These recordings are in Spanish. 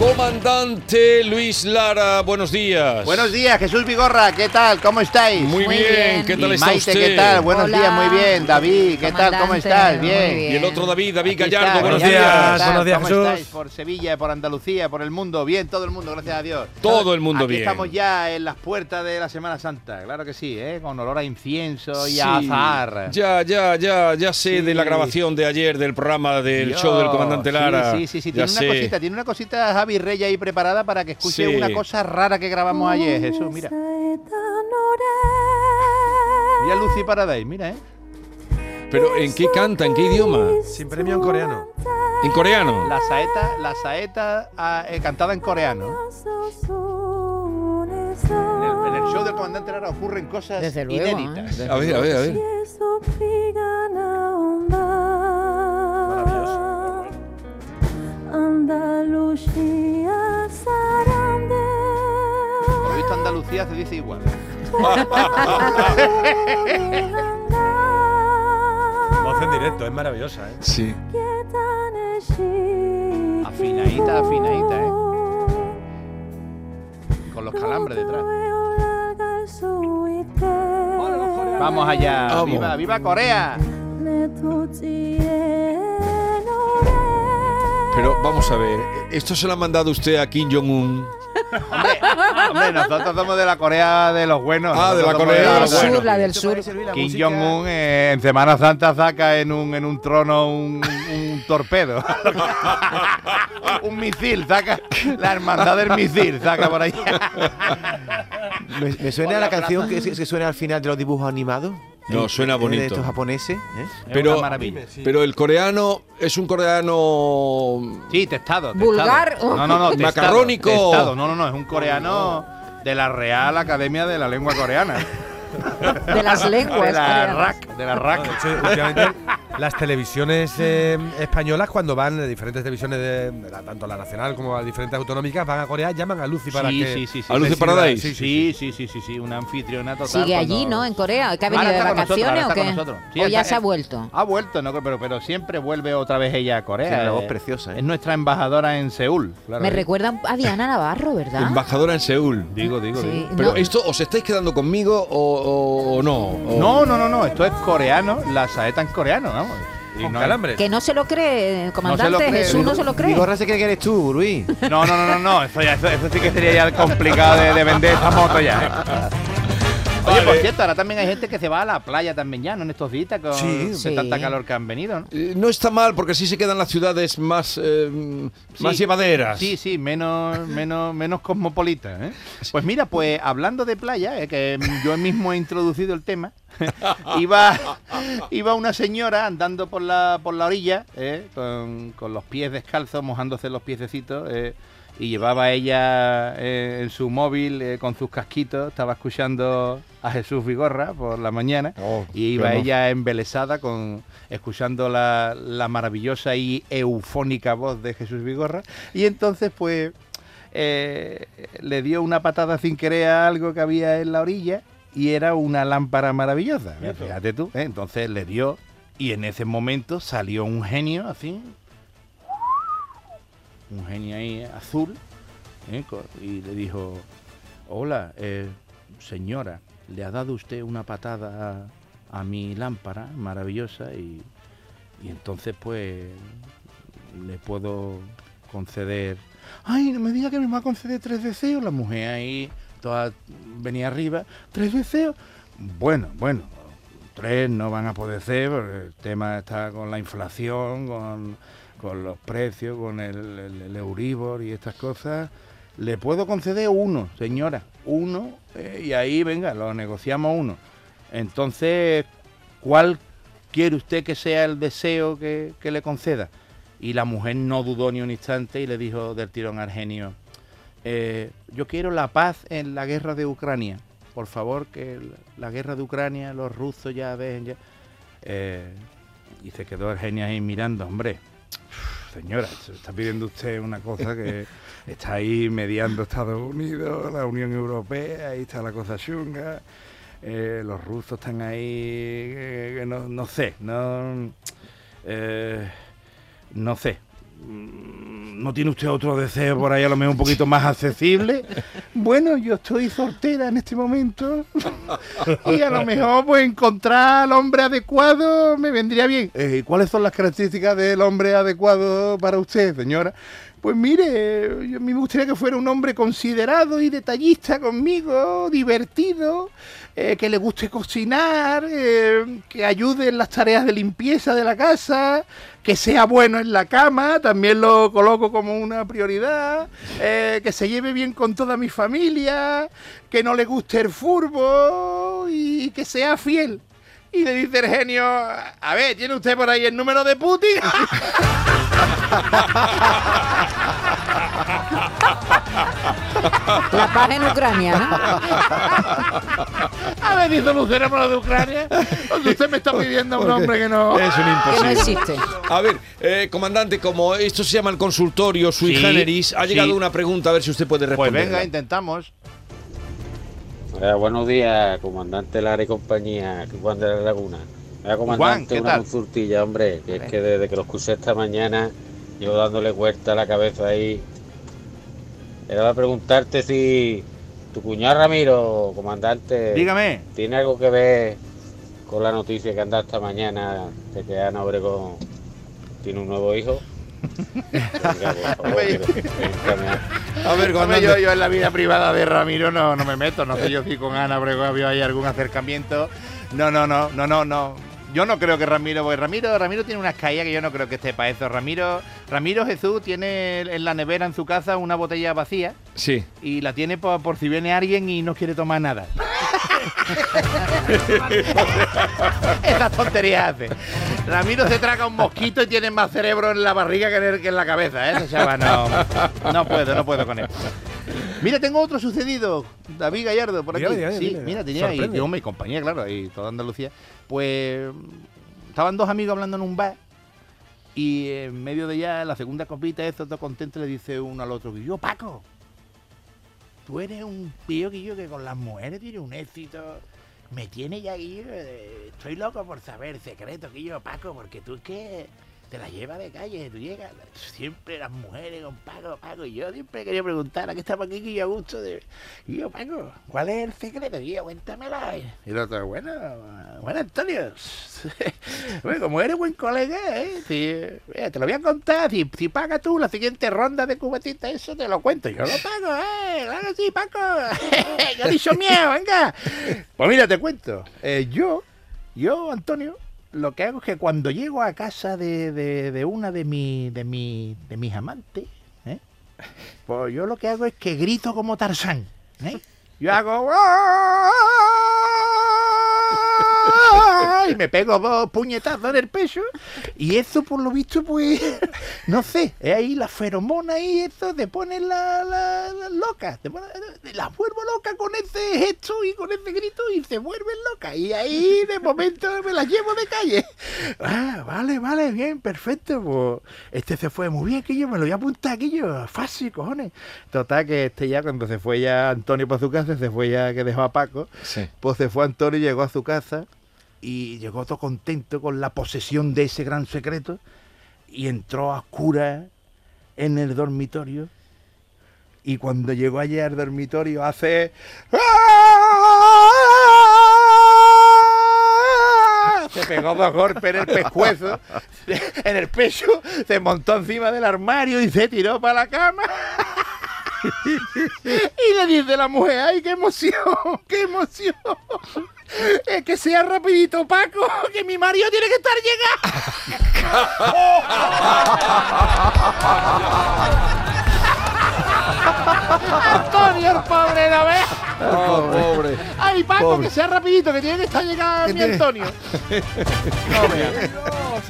Comandante Luis Lara, buenos días. Buenos días, Jesús Vigorra, ¿qué tal? ¿Cómo estáis? Muy, Muy bien. bien. ¿qué tal Y está Maite, usted? ¿qué tal? Buenos Hola. días, muy bien. David, ¿qué tal? ¿Cómo estás? Bien. bien. Y el otro David, David Aquí Gallardo, está, buenos días. buenos días, ¿Cómo Jesús. estáis? Por Sevilla, por Andalucía, por el mundo. Bien, todo el mundo, gracias a Dios. Todo el mundo Aquí bien. estamos ya en las puertas de la Semana Santa, claro que sí, ¿eh? con olor a incienso y Sí, a azahar. Ya, ya, ya, ya sé Sí. de la grabación de ayer del programa del Dios, show del comandante Lara. Sí, sí, sí, Ya tiene una sé. cosita, tiene una cosita Javi Reyes ahí preparada para que escuche Sí. una cosa rara que grabamos ayer, Jesús, mira. Mira Lucy Paradise, mira, ¿eh? Pero ¿en qué canta? ¿En qué idioma? Sin premio en coreano. ¿En coreano? La saeta, la saeta ah, eh, cantada en coreano. En el, en el show del comandante Lara ocurren cosas Desde luego, ¿eh? inéditas. Desde A ver, a ver, a ver. Por se dice igual. Voz en directo, es maravillosa, ¿eh? Sí. Afinadita, afinadita, ¿eh? Con los calambres detrás. Vamos allá. Vamos. ¡Viva, viva Corea! Pero vamos a ver, ¿esto se lo ha mandado usted a Kim Jong-un? Hombre, hombre, nosotros somos de la Corea de los buenos. Ah, de la Corea de somos los sur, buenos. la del sur. Kim Jong-un eh, en Semana Santa saca en un, en un trono un, un torpedo. un misil, saca la hermandad del misil, saca por ahí. Me, me suena la canción que, que suena al final de los dibujos animados. No, Eh, suena bonito. De estos japoneses. ¿eh? Es Pero- una maravilla. Pero el coreano es un coreano... Sí, testado. testado. Vulgar. No, no, no. testado, Macarrónico. testado. No, no, no. Es un coreano de la Real Academia de la Lengua Coreana. De las lenguas. De la coreanas. RAC. De la De RAC. hecho, últimamente, las televisiones eh, españolas, cuando van de diferentes televisiones, de, de la- tanto la nacional como las diferentes autonómicas, van a Corea, llaman a Lucy para Sí, que. sí, sí, sí. ¿A Lucy Paradise? Sí, sí, sí, sí, sí. Una anfitriona total. Sigue allí, cuando- ¿no? En Corea. ¿Que ha Ahora venido de está con nosotros, ahora vacaciones o qué? con nosotros. Sí, ¿O ya está- se ha vuelto? Ha vuelto, no, pero, pero siempre vuelve otra vez ella a Corea. Voz Eh, preciosa, ¿eh? Es nuestra embajadora en Seúl. claro. Me recuerda a Diana Navarro, ¿verdad? Embajadora en Seúl. Digo, digo, Sí, digo. Pero no. esto, ¿os estáis quedando conmigo o, o- o no? O- No, no, no, no. Esto es coreano. La saeta en coreano, vamos. Y Con no- calambres. Que no se lo cree, comandante cree. Jesús no se lo cree. Vigorra se cree que eres tú, Luis. No, no, no, no, no. Eso, ya- eso, eso sí que sería ya complicado de, de vender esa moto ya. ¿eh? Oye, por cierto, ahora también hay gente que se va a la playa también ya, ¿no? En estos días con Sí. Sí. tanta calor que han venido, ¿no? Eh, No está mal porque así se quedan las ciudades más, eh, más Sí. llevaderas. Sí, sí, menos, menos, menos cosmopolita. ¿eh? Pues mira, pues hablando de playa, eh, que yo mismo he introducido el tema, iba, iba una señora andando por la, por la orilla, eh, con, con los pies descalzos, mojándose los piececitos, eh, y llevaba ella eh, en su móvil eh, con sus casquitos, estaba escuchando a Jesús Vigorra por la mañana, Oh, y iba ella embelesada con escuchando la, la maravillosa y eufónica voz de Jesús Vigorra. Y entonces pues eh, le dio una patada sin querer a algo que había en la orilla y era una lámpara maravillosa. Fíjate tú entonces le dio y en ese momento salió un genio así un genio ahí azul ¿eh? y le dijo hola eh, señora le ha dado usted una patada a, a mi lámpara maravillosa y, y entonces pues le puedo conceder ay no me diga que me va a conceder tres deseos la mujer ahí toda venía arriba tres deseos bueno bueno tres no van a poder ser porque el tema está con la inflación con, con los precios con el, Euribor y estas cosas le puedo conceder uno señora uno eh, y ahí venga lo negociamos uno entonces ¿cuál quiere usted que sea el deseo que, que le conceda? Y la mujer no dudó ni un instante y le dijo del tirón al genio, eh, yo quiero la paz en la guerra de Ucrania. Por favor, que la guerra de Ucrania, los rusos ya dejen ya. Eh, y se quedó el ahí mirando, hombre, señora, se está pidiendo usted una cosa que está ahí mediando Estados Unidos, la Unión Europea, ahí está la cosa chunga. eh, los rusos están ahí, eh, no, no sé, no, eh, no sé. ¿No tiene usted otro deseo por ahí a lo mejor un poquito más accesible? Bueno, yo estoy soltera en este momento y a lo mejor pues encontrar al hombre adecuado me vendría bien. Eh, ¿y ¿Cuáles son las características del hombre adecuado para usted, señora? Pues mire, a mí me gustaría que fuera un hombre considerado y detallista conmigo, divertido, eh, que le guste cocinar, eh, que ayude en las tareas de limpieza de la casa, que sea bueno en la cama, también lo coloco como una prioridad, eh, que se lleve bien con toda mi familia, que no le guste el furbo y que sea fiel. Y le dice el genio, a ver, ¿tiene usted por ahí el número de Putin? La paz en Ucrania, ¿no? A ver, por lo de Ucrania. O sea, usted me está pidiendo a un hombre que no... Es un Que no imposible. existe. A ver, eh, comandante, como esto se llama el consultorio sui Sí, generis, ha sí. llegado una pregunta, a ver si usted puede Pues responder. venga, intentamos. Eh, buenos días, comandante Lara y compañía, Juan de la Laguna. Mira, comandante, Juan, ¿qué una tal? consultilla, hombre, que es que desde que lo escuché esta mañana, llevo dándole vuelta a la cabeza ahí. Era para preguntarte si tu cuñado Ramiro, comandante, Dígame. ¿tiene algo que ver con la noticia que anda esta mañana de que Ana Obregón tiene un nuevo hijo? Venga, favor. A ver, comandante. yo, yo en la vida privada de Ramiro no, no me meto. No sé yo si con Ana Obregón había ahí algún acercamiento. No, no, no, no, no, no. Yo no creo que Ramiro, porque Ramiro, Ramiro tiene unas caídas que yo no creo que esté para eso. Ramiro, Ramiro Jesús tiene en la nevera en su casa una botella vacía Sí. y la tiene por, por si viene alguien y no quiere tomar nada. Esas tonterías hace. Ramiro se traga un mosquito y tiene más cerebro en la barriga que en, el- que en la cabeza, ¿eh? Ese chaval no, no puedo, no puedo con él. Mira, tengo otro sucedido, David Gallardo, por aquí. Dígame, sí, mira, tenía Sorprende. yo mi compañía, claro, y toda Andalucía. Pues estaban dos amigos hablando en un bar y en medio de ya la segunda copita, esto todo contento, le dice uno al otro, yo, Paco, tú eres un tío que yo que con las mujeres tiene un éxito. Me tiene ya aquí, eh, estoy loco por saber secreto que yo, Paco, porque tú es que te la llevas de calle, tú llegas, siempre las mujeres con Paco, Paco, y yo siempre quería preguntar, ¿a qué estamos aquí yo a gusto de... Y yo, Paco, ¿cuál es el secreto? Y yo, cuéntamela. Y el otro, bueno, bueno, Antonio, bueno, como eres buen colega, ¿eh? Te lo voy a contar, si, si pagas tú la siguiente ronda de cubetita, eso te lo cuento, yo lo pago, ¿eh? Claro sí, Paco, yo he dicho miedo, venga. Pues mira, te cuento, eh, yo, yo, Antonio, lo que hago es que cuando llego a casa de, de- una de, mi, de, mi, de mis amantes, ¿eh? pues yo lo que hago es que grito como Tarzán. ¿eh? Yo hago... Y me pego dos puñetazos en el pecho. Y eso, por lo visto, pues. No sé. Es ahí la feromona y eso te pone la, la, la loca. Te pone, la vuelvo loca con ese gesto y con ese grito y se vuelven loca. Y ahí de momento me las llevo de calle. Ah, vale, vale, bien, perfecto. Pues este se fue muy bien, que yo me lo voy a apuntar aquí yo. Fácil, cojones. Total, que este ya, cuando se fue ya Antonio para su casa, se fue ya que dejó a Paco. Sí. Pues se fue Antonio y llegó a su casa y llegó todo contento con la posesión de ese gran secreto y entró a oscuras en el dormitorio y cuando llegó allí al dormitorio hace se pegó dos golpes en el pescuezo en el pecho se montó encima del armario y se tiró para la cama y le dice la mujer, ¡ay, qué emoción! ¡Qué emoción! Es que sea rapidito, Paco, que mi marido tiene que estar llegando. Antonio, el pobre, ¿no ves? Oh, pobre. ¡Ay, Paco, Pobre. que sea rapidito, que tiene que estar llegando mi Antonio! No,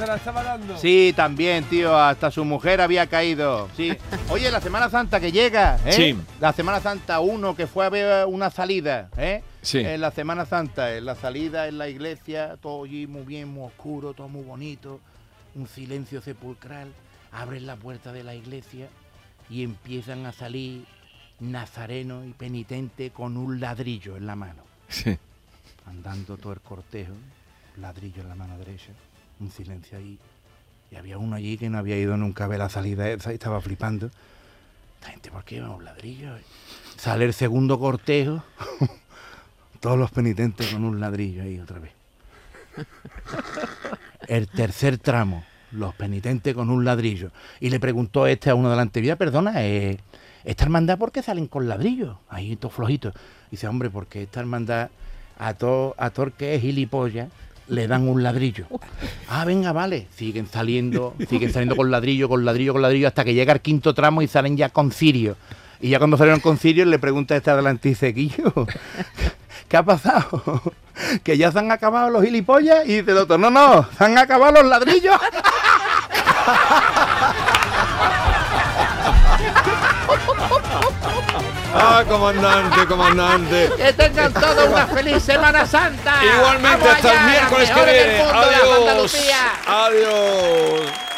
se la estaba dando. Sí, también, tío, hasta su mujer había caído. Sí. Oye, la Semana Santa que llega, ¿eh? Sí. La Semana Santa uno que fue a ver una salida, ¿eh? Sí. En la Semana Santa, en la salida en la iglesia, todo allí muy bien, muy oscuro, todo muy bonito, un silencio sepulcral. Abren la puerta de la iglesia y empiezan a salir nazarenos y penitentes con un ladrillo en la mano. Sí. andando todo el cortejo, ladrillo en la mano derecha, un silencio ahí. Y había uno allí que no había ido nunca a ver la salida esa y estaba flipando. Esta gente, ¿por qué lleva un ladrillo? Sale el segundo cortejo, todos los penitentes con un ladrillo ahí otra vez. El tercer tramo, los penitentes con un ladrillo. Y le preguntó este a uno delante, mira, perdona, eh, ¿esta hermandad por qué salen con ladrillos? Ahí, todos flojitos. Dice, hombre, porque esta hermandad a todo a que es gilipollas le dan un ladrillo. Ah, venga, vale. Siguen saliendo, siguen saliendo con ladrillo, con ladrillo, con ladrillo, hasta que llega el quinto tramo y salen ya con cirio. Y ya cuando salieron con cirio le pregunta a este dice, Guillo, ¿qué ha pasado? Que ya se han acabado los gilipollas y dice el otro, no, no, se han acabado los ladrillos. Ah, comandante, comandante. Que tengan todos una feliz Semana Santa. Igualmente Vamos hasta el miércoles que viene. Adiós. Adiós.